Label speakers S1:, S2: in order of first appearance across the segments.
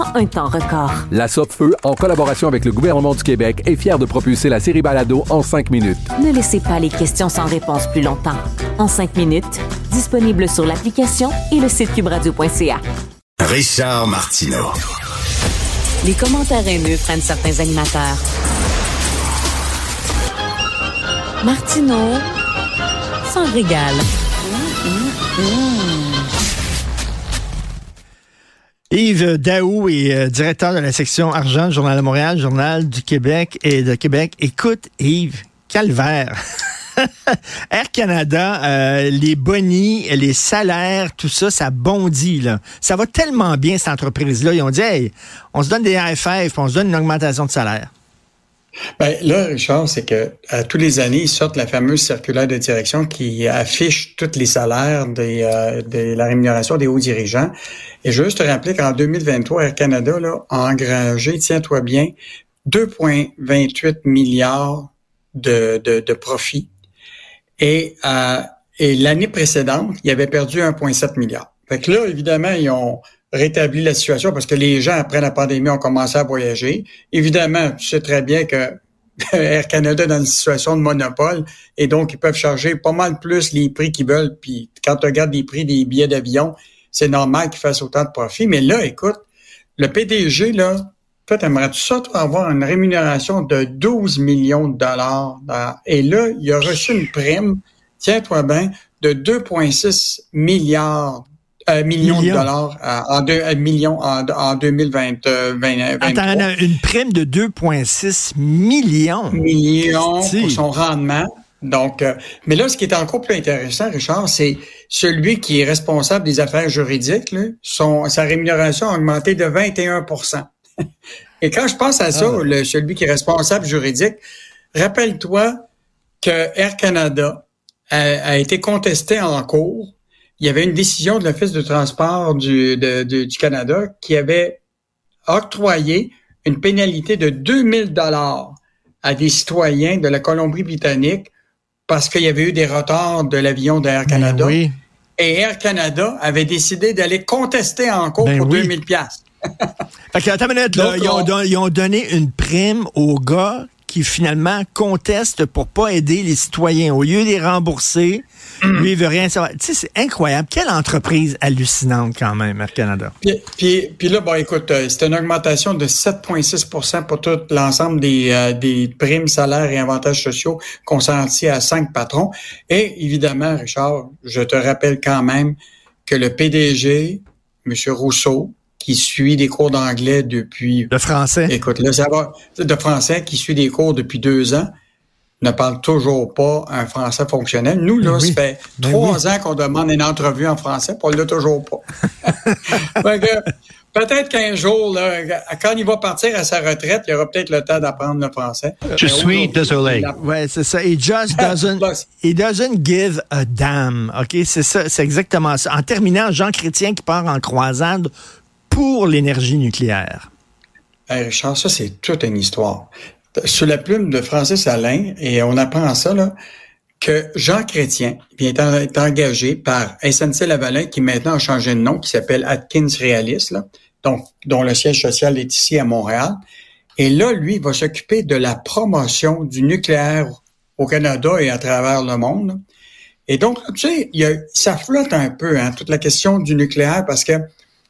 S1: en un temps record.
S2: La Feu, en collaboration avec le gouvernement du Québec, est fière de propulser la série Balado en cinq minutes.
S1: Ne laissez pas les questions sans réponse plus longtemps. En 5 minutes, disponible sur l'application et le site cubradio.ca.
S3: Richard Martineau.
S1: Les commentaires haineux prennent certains animateurs. Martineau s'en régale.
S4: Yves Daou est euh, directeur de la section argent, Journal de Montréal, Journal du Québec et de Québec. Écoute, Yves, calvaire. Air Canada, euh, les bonis, les salaires, tout ça, ça bondit. Là. Ça va tellement bien, cette entreprise-là. Ils ont dit, on se donne des AFF, on se donne une augmentation de salaire.
S5: Ben, là, Richard, c'est que à tous les années, ils sortent la fameuse circulaire de direction qui affiche tous les salaires des, euh, de la rémunération des hauts dirigeants. Et juste te rappeler qu'en 2023, Air Canada là, a engrangé, tiens-toi bien, 2,28 milliards de, de, de profits. Et, euh, et l'année précédente, il avait perdu 1,7 milliard. Fait que là, évidemment, ils ont rétabli la situation parce que les gens, après la pandémie, ont commencé à voyager. Évidemment, tu sais très bien que Air Canada est dans une situation de monopole et donc ils peuvent charger pas mal plus les prix qu'ils veulent. Puis quand tu regardes les prix des billets d'avion, c'est normal qu'ils fassent autant de profit. Mais là, écoute, le PDG, là, toi, aimerais-tu ça, avoir une rémunération de 12 millions de dollars? Et là, il a reçu une prime, tiens-toi bien, de 2,6 milliards euh, millions, de dollars euh, en, deux, euh, millions en, en 2020.
S4: Attends, une prime de 2,6 millions.
S5: Millions pour son rendement. Donc, mais là, ce qui est encore plus intéressant, Richard, c'est celui qui est responsable des affaires juridiques. Là, son, sa rémunération a augmenté de 21% Et quand je pense à ça, ah. le, celui qui est responsable juridique, rappelle-toi que Air Canada a, a été contesté en cours il y avait une décision de l'Office de transport du, du Canada qui avait octroyé une pénalité de 2000 dollars à des citoyens de la Colombie-Britannique parce qu'il y avait eu des retards de l'avion d'Air ben Canada. Et Air Canada avait décidé d'aller contester en cours ben pour 2000 pièces.
S4: fait que, attends une minute, là, ils, ont ils, ont donné une prime aux gars qui finalement contestent pour pas aider les citoyens. Au lieu de les rembourser, lui, il veut rien savoir. Tu sais, c'est incroyable. Quelle entreprise hallucinante quand même, Air Canada.
S5: Puis, puis, là, bon, écoute, euh, c'est une augmentation de 7,6% pour tout l'ensemble des, euh, des primes, salaires et avantages sociaux consentis à cinq patrons. Et évidemment, Richard, je te rappelle quand même que le PDG, M. Rousseau, qui suit des cours d'anglais depuis...
S4: De français.
S5: Écoute, là, ça va. De français, qui suit des cours depuis deux ans ne parle toujours pas un français fonctionnel. Nous, là, ça fait trois ans qu'on demande une entrevue en français, puis on l'a toujours pas. peut-être qu'un jour, là, quand il va partir à sa retraite, il aura peut-être le temps d'apprendre le français.
S6: Je suis désolé.
S4: Ouais, c'est ça. He just doesn't, he doesn't give a damn. OK? C'est ça, c'est exactement ça. En terminant, Jean Chrétien qui part en croisade pour l'énergie nucléaire.
S5: Hey Richard, ça, c'est toute une histoire sous la plume de Francis Alain, et on apprend ça, là, que Jean Chrétien vient est engagé par SNC Lavalin, qui maintenant a changé de nom, qui s'appelle Atkins Realis, là, donc, dont le siège social est ici à Montréal. Et là, lui, il va s'occuper de la promotion du nucléaire au Canada et à travers le monde. Et donc, tu sais, il y a, ça flotte un peu, hein, toute la question du nucléaire, parce que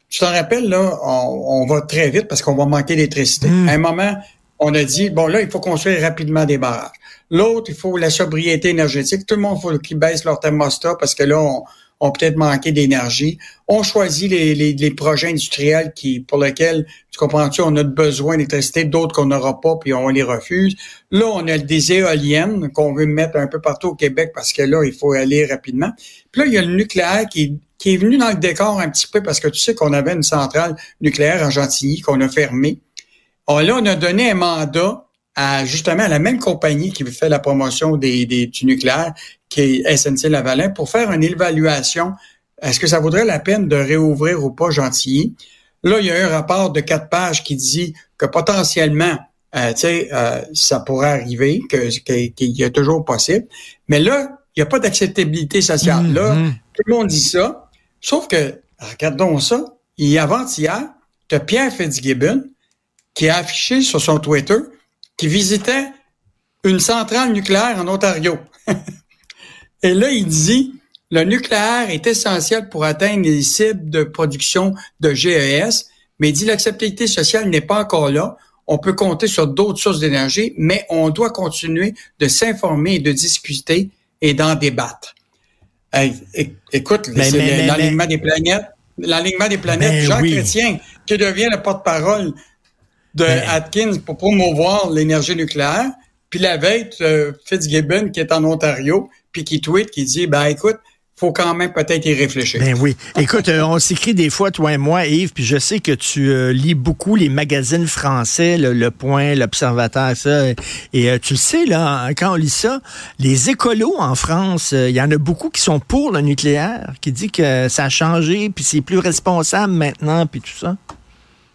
S5: tu t'en rappelles, là, on, va très vite parce qu'on va manquer d'électricité.
S4: Mm.
S5: À un moment, on a dit, bon, là, il faut construire rapidement des barrages. L'autre, il faut la sobriété énergétique. Tout le monde faut qu'ils baissent leur thermostat parce que là, on, on peut-être manqué d'énergie. On choisit les, projets industriels qui, pour lesquels, tu comprends-tu, on a besoin d'électricité, d'autres qu'on n'aura pas, puis on les refuse. Là, on a des éoliennes qu'on veut mettre un peu partout au Québec parce que là, il faut aller rapidement. Puis là, il y a le nucléaire qui, qui est venu dans le décor un petit peu parce que tu sais qu'on avait une centrale nucléaire en Gentilly qu'on a fermée. Alors là, on a donné un mandat à justement à la même compagnie qui fait la promotion des, des du nucléaire, qui est SNC-Lavalin, pour faire une évaluation. Est-ce que ça vaudrait la peine de réouvrir ou pas Gentilly? Là, il y a un rapport de quatre pages qui dit que potentiellement, euh, tu sais, euh, ça pourrait arriver, que qu'il y a toujours possible. Mais là, il n'y a pas d'acceptabilité sociale. Là,
S4: Mhm.
S5: tout le monde dit ça. Sauf que, regardons ça, il y a avant-hier, tu as Pierre Fitzgibbon qui a affiché sur son Twitter qui visitait une centrale nucléaire en Ontario. Et là, il dit, le nucléaire est essentiel pour atteindre les cibles de production de GES, mais il dit l'acceptabilité sociale n'est pas encore là. On peut compter sur d'autres sources d'énergie, mais on doit continuer de s'informer et de discuter et d'en débattre. Hey, écoute, l'alignement des planètes. L'alignement des planètes.
S4: Ben
S5: Jean
S4: oui.
S5: Chrétien, qui devient le porte-parole de
S4: Ben-
S5: Atkins pour promouvoir l'énergie nucléaire. Puis la veille, euh, Fitzgibbon qui est en Ontario, puis qui tweet, qui dit, ben écoute, faut quand même peut-être y réfléchir.
S4: Ben oui. Écoute, euh, on s'écrit des fois, toi et moi, Yves, puis je sais que tu euh, lis beaucoup les magazines français, le, Le Point, l'Observateur, ça. Et euh, tu le sais, là, quand on lit ça, les écolos en France, il y en a beaucoup qui sont pour le nucléaire, qui dit que ça a changé, puis c'est plus responsable maintenant, puis tout ça.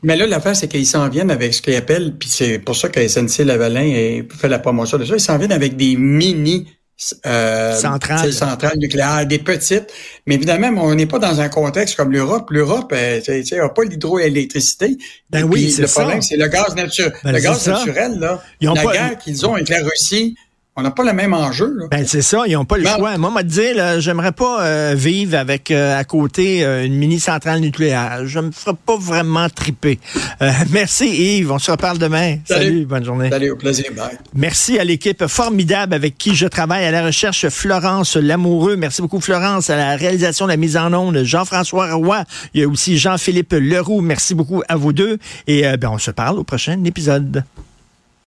S5: Mais là, l'affaire, c'est qu'ils s'en viennent avec ce qu'ils appellent, puis c'est pour ça que SNC-Lavalin est- fait la promotion de ça, ils s'en viennent avec des mini euh,
S4: Centrales.
S5: centrales nucléaires, des petites. Mais évidemment, on n'est pas dans un contexte comme l'Europe. L'Europe euh, tu sais, n'a pas l'hydroélectricité.
S4: Ben oui, c'est
S5: Le
S4: ça.
S5: problème, c'est le gaz naturel.
S4: Ben,
S5: le gaz naturel, là,
S4: Ils ont
S5: la
S4: pas-
S5: guerre qu'ils ont avec la Russie, on n'a pas le même enjeu. Là.
S4: Ben c'est ça, ils n'ont pas le
S5: Ben-
S4: choix. Moi, dire, là, j'aimerais pas euh, vivre avec euh, à côté euh, une mini centrale nucléaire. Je me ferais pas vraiment triper. Euh, merci Yves, on se reparle demain.
S5: Salut.
S4: Salut bonne journée.
S5: Salut, au plaisir. Bye.
S4: Merci à l'équipe formidable avec qui je travaille à la recherche, Florence Lamoureux. Merci beaucoup, Florence, à la réalisation, la mise en onde, Jean-François Roy. Il y a aussi Jean-Philippe Leroux. Merci beaucoup à vous deux. Et ben, on se parle au prochain épisode.